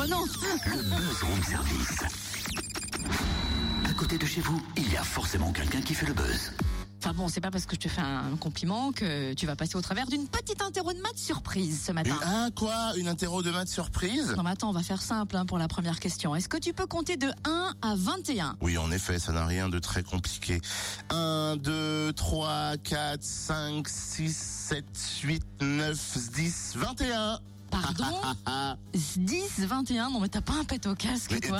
bah non Le buzz room service. À côté de chez vous, il y a forcément quelqu'un qui fait le buzz. Enfin bon, c'est pas parce que je te fais un compliment que tu vas passer au travers d'une petite interro de maths surprise ce matin. hein, quoi? Une interro de maths surprise? Non mais attends, on va faire simple hein, pour la première question. Est-ce que tu peux compter de 1 à 21 Oui, en effet, ça n'a rien de très compliqué. 1, 2, 3, 4, 5, 6, 7, 8, 9, 10, 21. Pardon 10, 21 Non mais t'as pas un pet au casque Mais, toi.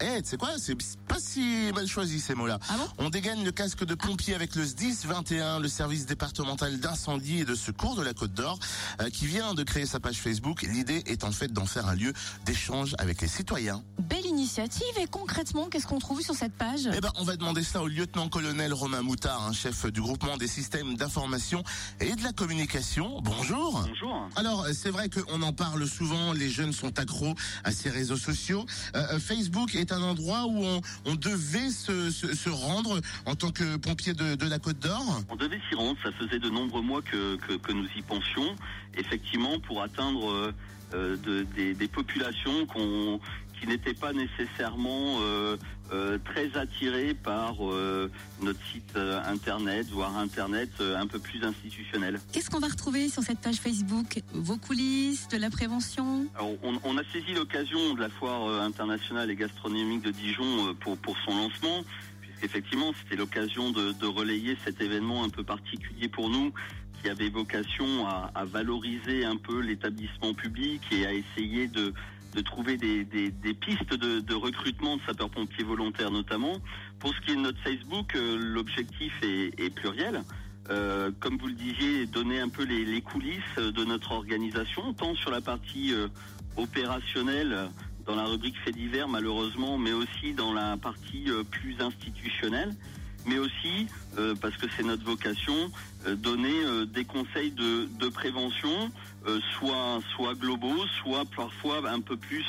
Eh, tu sais quoi C'est pas si mal choisi ces mots-là. Ah bon On dégaine le casque de pompier avec le SDIS 21, le service départemental d'incendie et de secours de la Côte d'Or, euh, qui vient de créer sa page Facebook. L'idée est en fait d'en faire un lieu d'échange avec les citoyens. Belle initiative et concrètement, qu'est-ce qu'on trouve sur cette page? Eh ben, on va demander cela au lieutenant-colonel Romain Moutard, un chef du groupement des systèmes d'information et de la communication. Bonjour. Bonjour. Alors, c'est vrai qu'on en parle souvent, les jeunes sont accros à ces réseaux sociaux. Euh, euh, Facebook est un endroit où on, on devait se, se, se rendre en tant que pompier de, de la Côte d'Or? On devait s'y rendre, ça faisait de nombreux mois que, que, que nous y pensions, effectivement, pour atteindre euh, euh, de- des, des populations qu'on qui n'étaient pas nécessairement euh, euh, très attirées par euh, notre site internet, voire internet un peu plus institutionnel. Qu'est-ce qu'on va retrouver sur cette page Facebook? Vos coulisses, de la prévention? Alors, on, on a saisi l'occasion de la foire internationale et gastronomique de Dijon pour, pour son lancement, puisqu'effectivement c'était l'occasion de, de relayer cet événement un peu particulier pour nous, qui avait vocation à, à valoriser un peu l'établissement public et à essayer de, de trouver des, pistes de, recrutement de sapeurs-pompiers volontaires notamment. Pour ce qui est de notre Facebook, euh, l'objectif est, pluriel. Euh, comme vous le disiez, donner un peu les, coulisses de notre organisation, tant sur la partie euh, opérationnelle, dans la rubrique faits divers malheureusement, mais aussi dans la partie plus institutionnelle, mais aussi, euh, parce que c'est notre vocation, euh, donner euh, des conseils de, prévention, soit, soit globaux, soit parfois un peu plus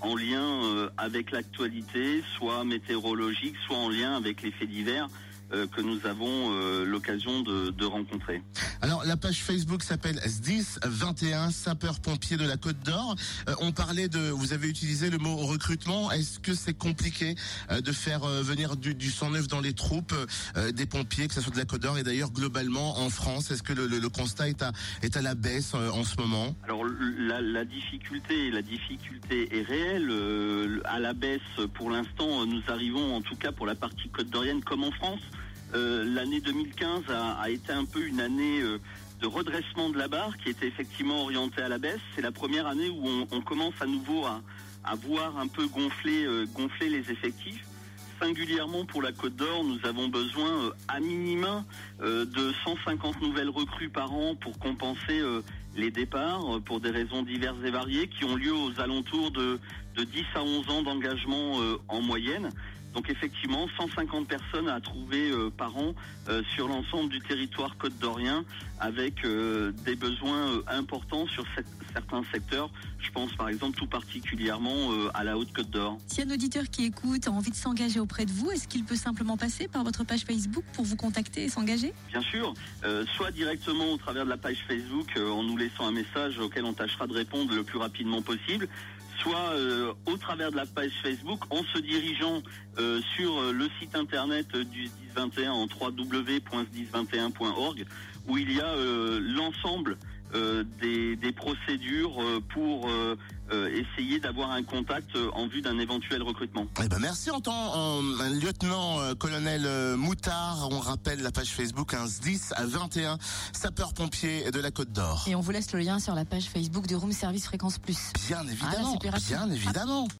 en lien avec l'actualité, soit météorologique, soit en lien avec les faits divers euh, que nous avons euh, l'occasion de, de rencontrer. Alors, la page Facebook s'appelle SDIS 21, sapeurs-pompiers de la Côte d'Or. Euh, on parlait de, vous avez utilisé le mot recrutement. Est-ce que c'est compliqué euh, de faire euh, venir du, du sang neuf dans les troupes, euh, des pompiers, que ce soit de la Côte d'Or et d'ailleurs globalement en France? Est-ce que le, le- le constat est à, est à la baisse euh, en ce moment? Alors la, la difficulté, la difficulté est réelle. euh, à la baisse, pour l'instant, nous arrivons, en tout cas pour la partie côte d'Orienne, comme en France. Euh, L'année 2015 a, été un peu une année euh, de redressement de la barre qui était effectivement orientée à la baisse. C'est la première année où on, commence à nouveau à, voir un peu gonfler, euh, gonfler les effectifs. Singulièrement pour la Côte d'Or, nous avons besoin à minima de 150 nouvelles recrues par an pour compenser les départs pour des raisons diverses et variées qui ont lieu aux alentours de, de 10 à 11 ans d'engagement en moyenne. Donc effectivement, 150 personnes à trouver euh, par an euh, sur l'ensemble du territoire côte d'Orien avec euh, des besoins importants sur cette- certains secteurs. Je pense par exemple tout particulièrement à la Haute-Côte d'Or. Si un auditeur qui écoute a envie de s'engager auprès de vous, est-ce qu'il peut simplement passer par votre page Facebook pour vous contacter et s'engager? Bien sûr, soit directement au travers de la page Facebook en nous laissant un message auquel on tâchera de répondre le plus rapidement possible, soit euh, au travers de la page Facebook en se dirigeant euh, sur euh, le site internet du 1021 en www.1021.org où il y a l'ensemble des, des procédures euh, pour euh, euh, essayer d'avoir un contact euh, en vue d'un éventuel recrutement. Eh ben merci en tant euh, lieutenant euh, colonel euh, Moutard. On rappelle la page Facebook un SDIS à 21 sapeurs-pompiers de la Côte d'Or. Et on vous laisse le lien sur la page Facebook de Room Service Fréquence Plus. Bien Ah, là, évidemment, bien évidemment.